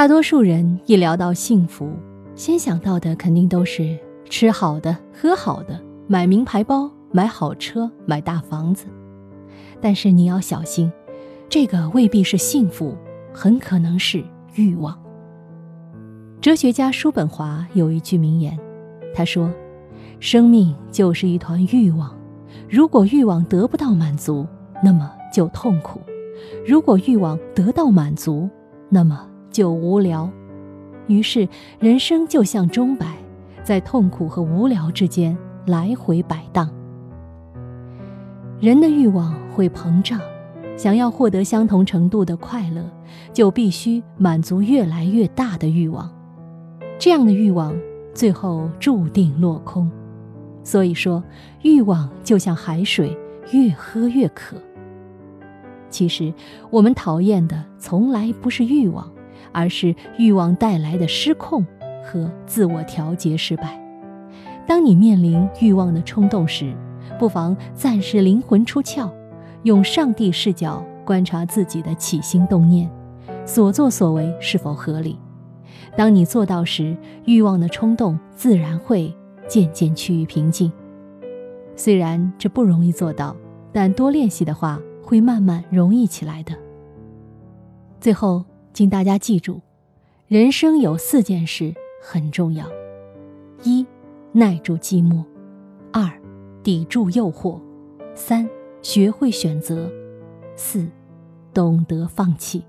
大多数人一聊到幸福，先想到的肯定都是吃好的、喝好的、买名牌包、买好车、买大房子。但是你要小心，这个未必是幸福，很可能是欲望。哲学家叔本华有一句名言，他说：“生命就是一团欲望，如果欲望得不到满足，那么就痛苦；如果欲望得到满足，那么……”就无聊，于是人生就像钟摆，在痛苦和无聊之间来回摆荡。人的欲望会膨胀，想要获得相同程度的快乐，就必须满足越来越大的欲望。这样的欲望最后注定落空。所以说，欲望就像海水，越喝越渴。其实，我们讨厌的从来不是欲望。而是欲望带来的失控和自我调节失败。当你面临欲望的冲动时，不妨暂时灵魂出窍，用上帝视角观察自己的起心动念，所作所为是否合理。当你做到时，欲望的冲动自然会渐渐趋于平静。虽然这不容易做到，但多练习的话，会慢慢容易起来的。最后。请大家记住，人生有四件事很重要：一、耐住寂寞；二、抵住诱惑；三、学会选择；四、懂得放弃。